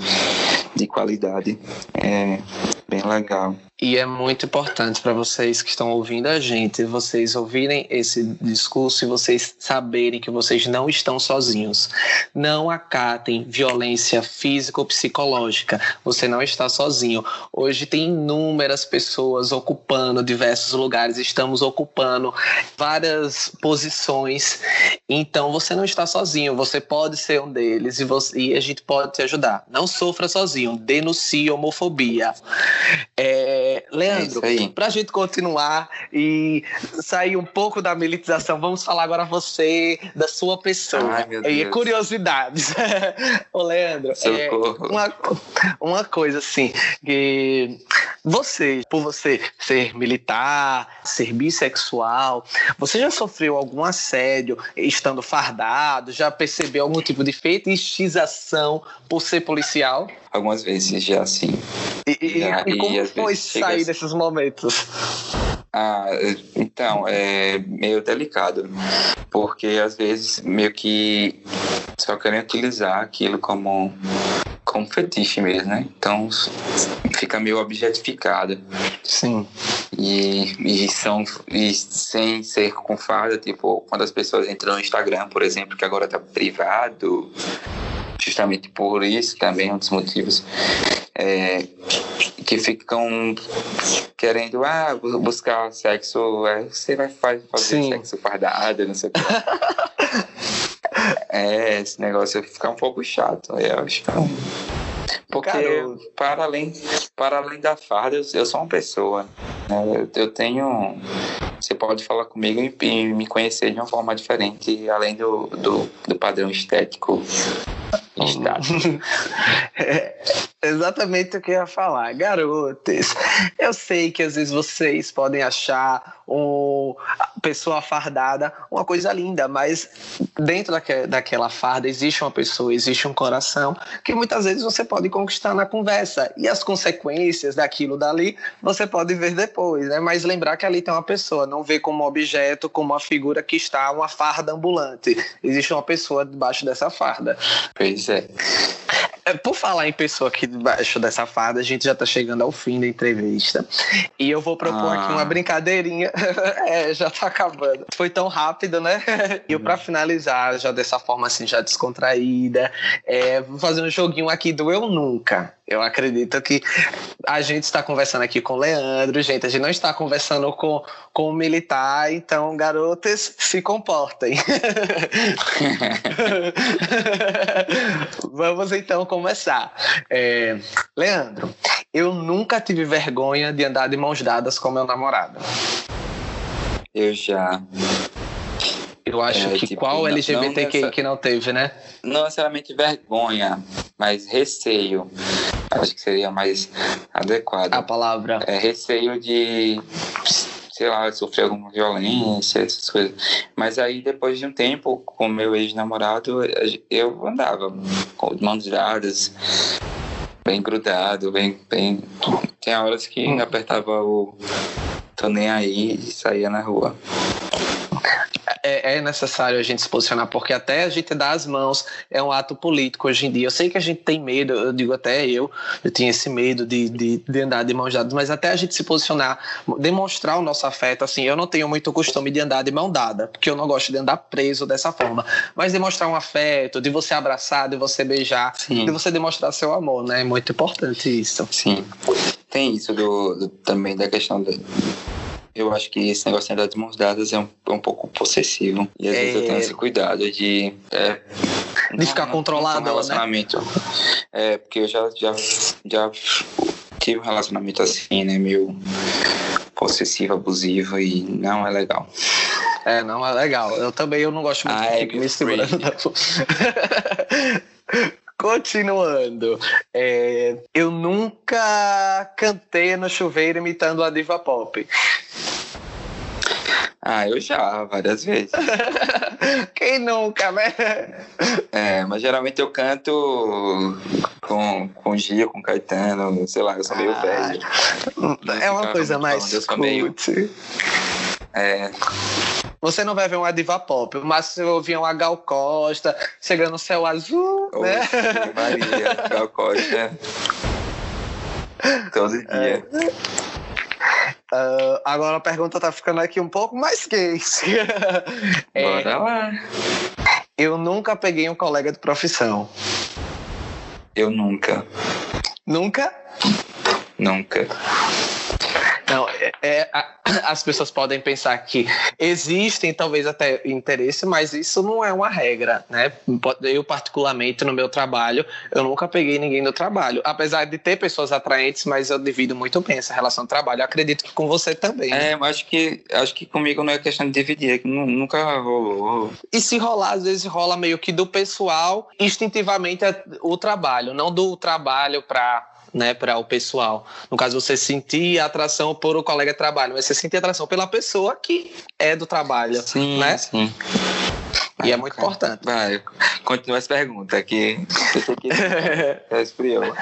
de qualidade. É bem legal. E é muito importante para vocês que estão ouvindo a gente, vocês ouvirem esse discurso e vocês saberem que vocês não estão sozinhos. Não acatem violência física ou psicológica. Você não está sozinho. Hoje tem inúmeras pessoas ocupando diversos lugares, estamos ocupando várias posições. Então você não está sozinho, você pode ser um deles e, você, e a gente pode te ajudar. Não sofra sozinho, denuncie homofobia. É, Leandro, é para a gente continuar e sair um pouco da militarização, vamos falar agora você, da sua pessoa. Ai, e curiosidades. Ô, Leandro, é, uma, uma coisa assim, que você, por você ser militar, ser bissexual, você já sofreu algum assédio estando fardado? Já percebeu algum tipo de fetichização por ser policial? Algumas vezes já, sim. E, e, e como foi sair chega... desses momentos? Ah, então, é meio delicado, porque às vezes meio que só querem utilizar aquilo como, como fetiche mesmo, né? Então fica meio objetificado. Sim. E, e, são, e sem ser com farda, tipo, quando as pessoas entram no Instagram, por exemplo, que agora tá privado, justamente por isso também é um dos motivos é, que ficam querendo ah, buscar sexo, é, você vai fazer Sim. sexo fardado, não sei o que. é, esse negócio fica um pouco chato, eu acho. Porque para além, para além da farda, eu, eu sou uma pessoa. Né? Eu, eu, tenho. Você pode falar comigo e, e, me conhecer de uma forma diferente, além do, do, do padrão estético é exatamente o que eu ia falar. Garotas, eu sei que às vezes vocês podem achar uma pessoa fardada uma coisa linda, mas dentro daque, daquela farda existe uma pessoa, existe um coração que muitas vezes você pode conquistar na conversa. E as consequências daquilo dali você pode ver depois, né? Mas lembrar que ali tem uma pessoa, não ver como objeto, como uma figura que está uma farda ambulante. Existe uma pessoa debaixo dessa farda. Pois é. É. Por falar em pessoa aqui debaixo dessa fada, a gente já está chegando ao fim da entrevista. E eu vou propor ah. aqui uma ah. brincadeirinha. é, já está acabando. Foi tão rápido, né? E eu, para finalizar, já dessa forma assim, já descontraída, é, vou fazer um joguinho aqui do Eu Nunca. Eu acredito que a gente está conversando aqui com o Leandro, gente. A gente não está conversando com, com o militar, então, garotas, se comportem. Vamos então começar. É, Leandro, eu nunca tive vergonha de andar de mãos dadas com meu namorado. Eu já. Eu acho é, que tipo, qual LGBT não, que não teve, né? Não necessariamente vergonha, mas receio. Acho que seria mais adequado. A palavra. É receio de sei lá, sofrer alguma violência, essas coisas. Mas aí, depois de um tempo, com meu ex-namorado, eu andava com mãos dadas, bem grudado, bem, bem... Tem horas que hum. apertava o tô nem aí e saía na rua é, necessário a gente se posicionar, porque até a gente dar as mãos é um ato político hoje em dia. Eu sei que a gente tem medo, eu digo até eu, eu tinha esse medo de, de, de andar de mãos dadas, mas até a gente se posicionar, demonstrar o nosso afeto, assim, eu não tenho muito costume de andar de mão dada, porque eu não gosto de andar preso dessa forma, mas demonstrar um afeto, de você abraçar, de você beijar, Sim. de você demonstrar seu amor, né? É muito importante isso. Sim. Tem isso do, do também da questão do eu acho que esse negócio de andar de mãos dadas é um, é um pouco possessivo. E às é... vezes eu tenho esse cuidado de. É, de não, ficar controlado, não, relacionamento. Né? É, porque eu já, já, já tive um relacionamento assim, né? Meio possessiva, abusiva e não é legal. É, não é legal. Eu também eu não gosto muito de me segurando. Continuando, é, eu nunca cantei no chuveiro imitando a diva pop. Ah, eu já, várias vezes. Quem nunca, né? É, mas geralmente eu canto com, com Gia, com Caetano, sei lá, eu sou meio ah, velho. É uma coisa mais cult. Meio... É. Você não vai ver uma diva pop, mas você ouvir uma Gal Costa chegando no céu azul, né? Maria, Gal Costa. Todo dia. É. Uh, agora a pergunta tá ficando aqui um pouco mais quente. Bora é, lá. Eu nunca peguei um colega de profissão. Eu nunca. Nunca? Nunca. É, é, as pessoas podem pensar que existem talvez até interesse, mas isso não é uma regra, né? Eu particularmente no meu trabalho, eu nunca peguei ninguém do trabalho, apesar de ter pessoas atraentes, mas eu divido muito bem essa relação de trabalho. Eu acredito que com você também. É, mas acho que acho que comigo não é questão de dividir, é nunca rolou. E se rolar, às vezes rola meio que do pessoal instintivamente é o trabalho, não do trabalho para né, para o pessoal. No caso, você sentir atração por o colega de trabalho, mas você sentir atração pela pessoa que é do trabalho, sim, né? Sim. E é muito importante. Vai, continua as perguntas você que esfriou.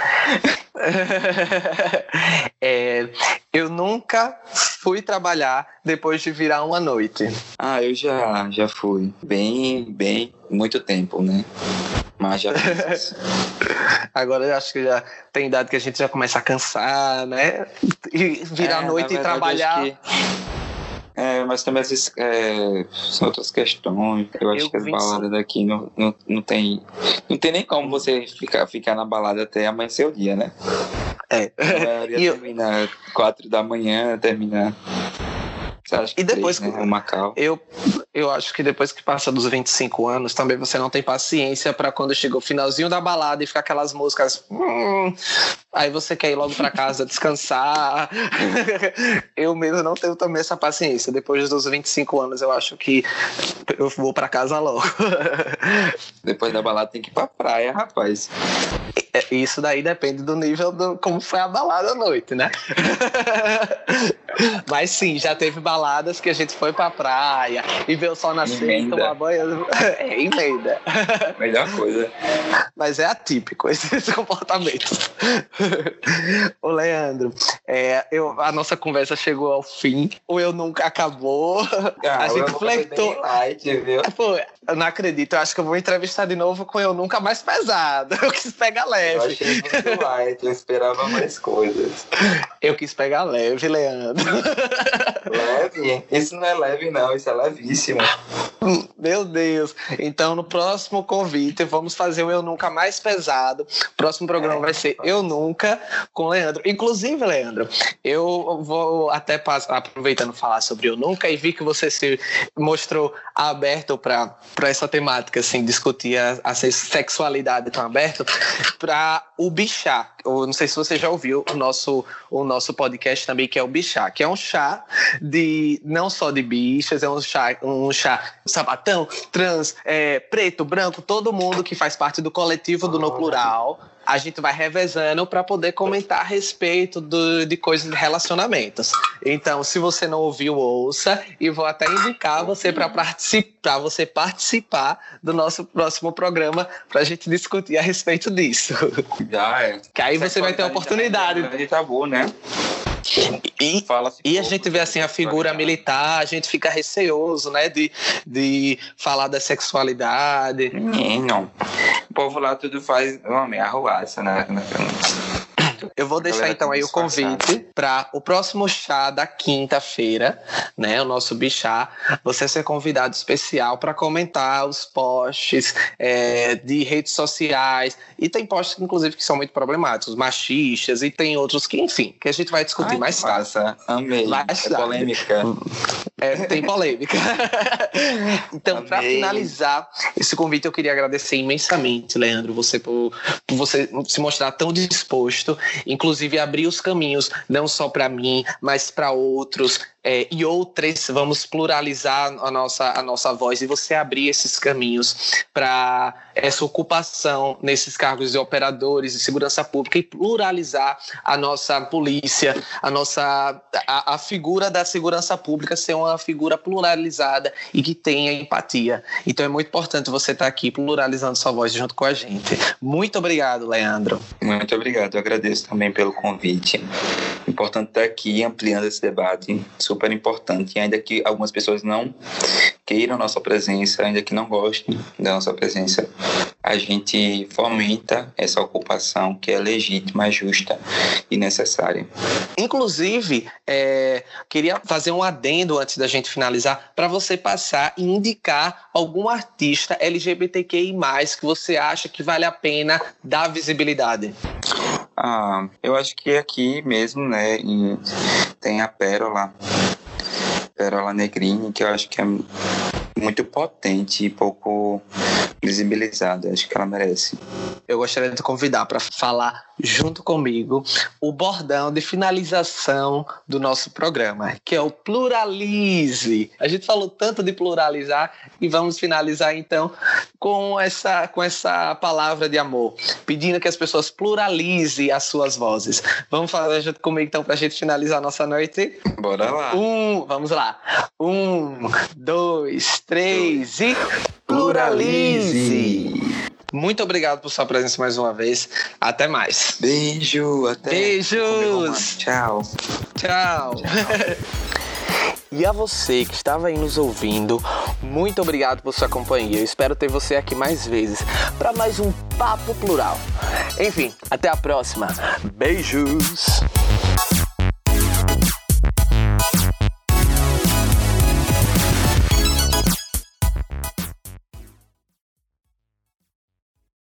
é, eu nunca fui trabalhar depois de virar uma noite. Ah, eu já, já fui. Bem, bem, muito tempo, né? Mas já fiz Agora eu acho que já tem idade que a gente já começa a cansar, né? E virar é, noite e trabalhar. É, mas também às vezes é, são outras questões. Eu acho eu que as baladas daqui não, não, não tem. Não tem nem como você ficar, ficar na balada até amanhecer o dia, né? É. A maioria eu... termina quatro da manhã, termina e depois né? o Macau. Eu, eu acho que depois que passa dos 25 anos, também você não tem paciência para quando chega o finalzinho da balada e ficar aquelas músicas. Hum, aí você quer ir logo para casa descansar. eu mesmo não tenho também essa paciência. Depois dos 25 anos, eu acho que eu vou para casa logo. depois da balada tem que ir pra praia, rapaz. É, isso daí depende do nível do como foi a balada à noite, né? Mas sim, já teve baladas que a gente foi pra praia e ver o sol nascer e tomar banho. É, emenda. Melhor coisa. Mas é atípico esse, comportamento. Ô, Leandro, é, eu, a nossa conversa chegou ao fim. O Eu Nunca Acabou. Ah, a gente flertou. Light, viu? Pô, eu não acredito. Eu acho que eu vou entrevistar de novo com Eu Nunca Mais Pesado. Eu quis pegar leve leve. Eu achei muito light, eu esperava mais coisas. Eu quis pegar leve, Leandro. Leve? Isso não é leve, não, isso é levíssimo. Meu Deus. Então, no próximo convite, vamos fazer o Eu Nunca mais pesado. O próximo programa é. vai ser Eu Nunca com Leandro. Inclusive, Leandro, eu vou até aproveitando falar sobre Eu Nunca e vi que você se mostrou aberto para essa temática, assim, discutir a, a sexualidade tão aberto, para o Bichá. Eu não sei se você já ouviu o nosso, o nosso podcast também, que é o Bichá, que é um chá de não só de bichas, é um chá, um chá sapatão, trans, é, preto, branco, todo mundo que faz parte do coletivo do No Plural a gente vai revezando para poder comentar a respeito do, de coisas de relacionamentos. Então, se você não ouviu, ouça e vou até indicar você para participar, você participar do nosso próximo programa para a gente discutir a respeito disso. Já é. Que aí você vai ter a oportunidade. De tabu, né? E, e a gente vê assim a figura militar, a gente fica receoso, né, de, de falar da sexualidade. Não, o povo lá tudo faz meia arruaça, né? Eu vou deixar então aí o convite para o próximo chá da quinta-feira, né? O nosso bichá. Você ser convidado especial para comentar os posts é, de redes sociais. E tem posts, inclusive, que são muito problemáticos, machistas, e tem outros que, enfim, que a gente vai discutir Ai, mais tarde. Amei. Mais é polêmica. É, tem polêmica. então, para finalizar esse convite, eu queria agradecer imensamente, Leandro, você por, por você se mostrar tão disposto, inclusive abrir os caminhos, não só para mim, mas para outros, é, e outras, vamos pluralizar a nossa, a nossa voz e você abrir esses caminhos para essa ocupação nesses cargos de operadores de segurança pública e pluralizar a nossa polícia, a nossa a, a figura da segurança pública ser uma figura pluralizada e que tenha empatia. Então é muito importante você estar aqui pluralizando sua voz junto com a gente. Muito obrigado, Leandro. Muito obrigado. Eu agradeço também pelo convite. Importante estar aqui ampliando esse debate super importante, ainda que algumas pessoas não queiram nossa presença, ainda que não gostem da nossa presença, a gente fomenta essa ocupação que é legítima, justa e necessária. Inclusive, é, queria fazer um adendo antes da gente finalizar, para você passar e indicar algum artista LGBTQI, que você acha que vale a pena dar visibilidade. Ah, eu acho que aqui mesmo, né, em, tem a Pérola, Pérola Negrini, que eu acho que é muito potente e pouco visibilizada. Acho que ela merece. Eu gostaria de convidar para falar junto comigo o bordão de finalização do nosso programa, que é o pluralize. A gente falou tanto de pluralizar e vamos finalizar então com essa com essa palavra de amor, pedindo que as pessoas pluralizem as suas vozes. Vamos fazer junto comigo então para a gente finalizar a nossa noite? Bora lá. Um, vamos lá. Um, dois, três e pluralize. Muito obrigado por sua presença mais uma vez. Até mais. Beijo, até. Beijos. Tchau. Tchau. Tchau. E a você que estava aí nos ouvindo, muito obrigado por sua companhia. Eu espero ter você aqui mais vezes para mais um Papo Plural. Enfim, até a próxima. Beijos!